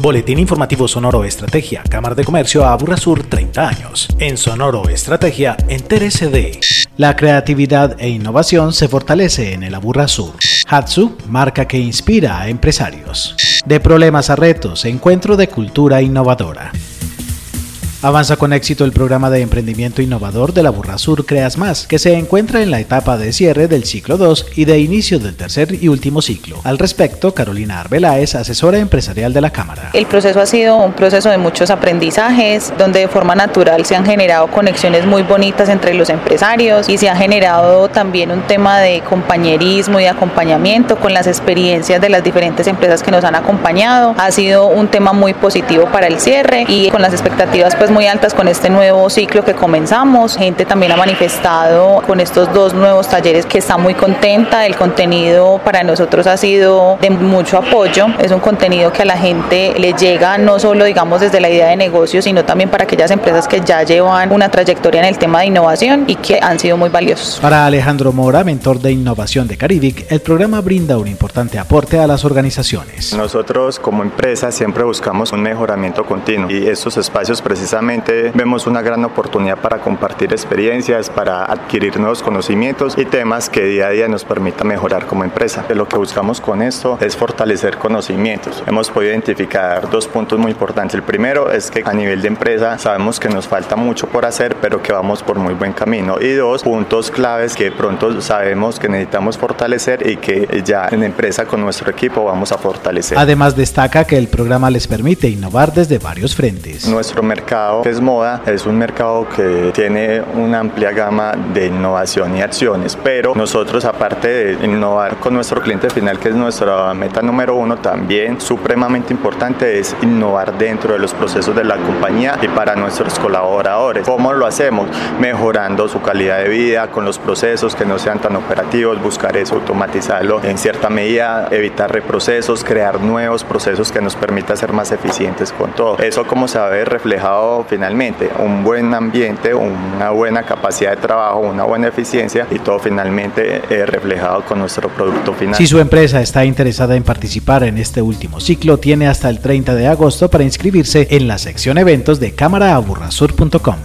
Boletín Informativo Sonoro Estrategia, Cámara de Comercio Sur 30 años. En Sonoro Estrategia, entérese de La creatividad e innovación se fortalece en el Sur. Hatsu, marca que inspira a empresarios. De problemas a retos, encuentro de cultura innovadora. Avanza con éxito el programa de emprendimiento innovador de la Burrasur Creas Más, que se encuentra en la etapa de cierre del ciclo 2 y de inicio del tercer y último ciclo. Al respecto, Carolina Arbeláez, asesora empresarial de la Cámara. El proceso ha sido un proceso de muchos aprendizajes, donde de forma natural se han generado conexiones muy bonitas entre los empresarios y se ha generado también un tema de compañerismo y acompañamiento con las experiencias de las diferentes empresas que nos han acompañado. Ha sido un tema muy positivo para el cierre y con las expectativas pues muy altas con este nuevo ciclo que comenzamos. Gente también ha manifestado con estos dos nuevos talleres que está muy contenta. El contenido para nosotros ha sido de mucho apoyo. Es un contenido que a la gente le llega no solo digamos desde la idea de negocio, sino también para aquellas empresas que ya llevan una trayectoria en el tema de innovación y que han sido muy valiosos. Para Alejandro Mora, mentor de innovación de Caribic, el programa brinda un importante aporte a las organizaciones. Nosotros como empresa siempre buscamos un mejoramiento continuo y estos espacios precisamente vemos una gran oportunidad para compartir experiencias, para adquirir nuevos conocimientos y temas que día a día nos permita mejorar como empresa. Lo que buscamos con esto es fortalecer conocimientos. Hemos podido identificar dos puntos muy importantes. El primero es que a nivel de empresa sabemos que nos falta mucho por hacer, pero que vamos por muy buen camino. Y dos puntos claves que pronto sabemos que necesitamos fortalecer y que ya en empresa con nuestro equipo vamos a fortalecer. Además destaca que el programa les permite innovar desde varios frentes. Nuestro mercado que es moda, es un mercado que tiene una amplia gama de innovación y acciones, pero nosotros aparte de innovar con nuestro cliente final, que es nuestra meta número uno, también supremamente importante es innovar dentro de los procesos de la compañía y para nuestros colaboradores. ¿Cómo lo hacemos? Mejorando su calidad de vida con los procesos que no sean tan operativos, buscar eso, automatizarlo en cierta medida, evitar reprocesos, crear nuevos procesos que nos permita ser más eficientes con todo. Eso como se ve reflejado finalmente un buen ambiente, una buena capacidad de trabajo, una buena eficiencia y todo finalmente eh, reflejado con nuestro producto final. Si su empresa está interesada en participar en este último ciclo, tiene hasta el 30 de agosto para inscribirse en la sección eventos de cámaraaburrasur.com.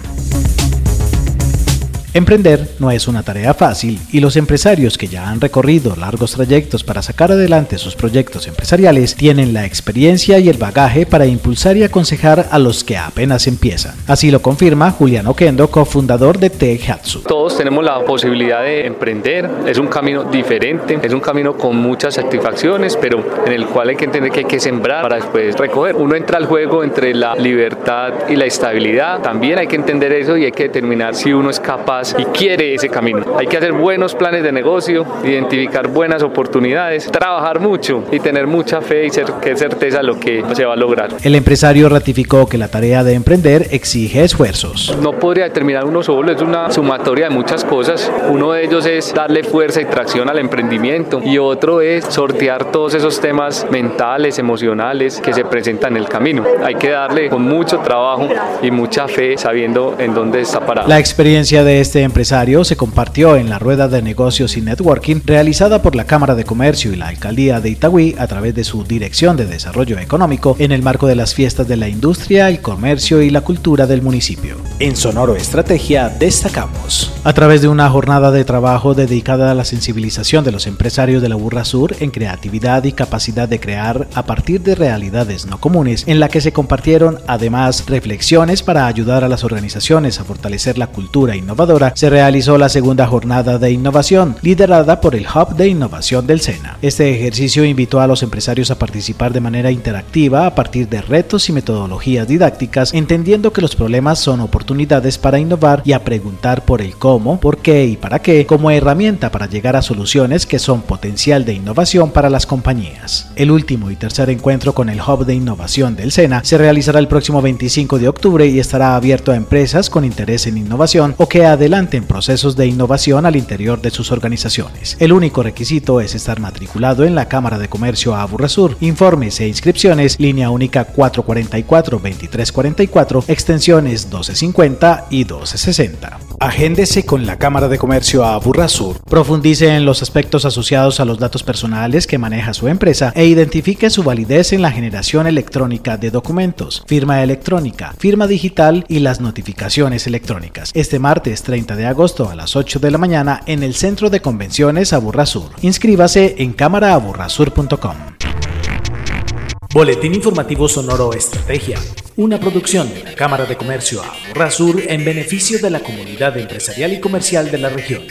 Emprender no es una tarea fácil y los empresarios que ya han recorrido largos trayectos para sacar adelante sus proyectos empresariales tienen la experiencia y el bagaje para impulsar y aconsejar a los que apenas empiezan. Así lo confirma Julián Oquendo, cofundador de Hatsu. Todos tenemos la posibilidad de emprender, es un camino diferente, es un camino con muchas satisfacciones, pero en el cual hay que entender que hay que sembrar para después recoger. Uno entra al juego entre la libertad y la estabilidad, también hay que entender eso y hay que determinar si uno es capaz y quiere ese camino. Hay que hacer buenos planes de negocio, identificar buenas oportunidades, trabajar mucho y tener mucha fe y ser, que certeza lo que se va a lograr. El empresario ratificó que la tarea de emprender exige esfuerzos. No podría determinar uno solo, es una sumatoria de muchas cosas. Uno de ellos es darle fuerza y tracción al emprendimiento y otro es sortear todos esos temas mentales, emocionales que se presentan en el camino. Hay que darle con mucho trabajo y mucha fe sabiendo en dónde está parado. La experiencia de este este empresario se compartió en la rueda de negocios y networking realizada por la Cámara de Comercio y la Alcaldía de Itagüí a través de su Dirección de Desarrollo Económico en el marco de las fiestas de la industria, el comercio y la cultura del municipio. En Sonoro Estrategia destacamos. A través de una jornada de trabajo dedicada a la sensibilización de los empresarios de la Burra Sur en creatividad y capacidad de crear a partir de realidades no comunes, en la que se compartieron además reflexiones para ayudar a las organizaciones a fortalecer la cultura innovadora se realizó la segunda jornada de innovación, liderada por el Hub de Innovación del SENA. Este ejercicio invitó a los empresarios a participar de manera interactiva a partir de retos y metodologías didácticas, entendiendo que los problemas son oportunidades para innovar y a preguntar por el cómo, por qué y para qué como herramienta para llegar a soluciones que son potencial de innovación para las compañías. El último y tercer encuentro con el Hub de Innovación del SENA se realizará el próximo 25 de octubre y estará abierto a empresas con interés en innovación o que adelanten en procesos de innovación al interior de sus organizaciones. El único requisito es estar matriculado en la Cámara de Comercio Aburrasur. Informes e inscripciones, línea única 444-2344, extensiones 1250 1250 y 1260. Agéndese con la Cámara de Comercio a Burrasur. Profundice en los aspectos asociados a los datos personales que maneja su empresa e identifique su validez en la generación electrónica de documentos, firma electrónica, firma digital y las notificaciones electrónicas. Este martes 30 de agosto a las 8 de la mañana en el Centro de Convenciones Aburrasur. Inscríbase en cámaraaburrasur.com. Boletín Informativo Sonoro Estrategia, una producción de la Cámara de Comercio Aburrasur en beneficio de la comunidad empresarial y comercial de la región.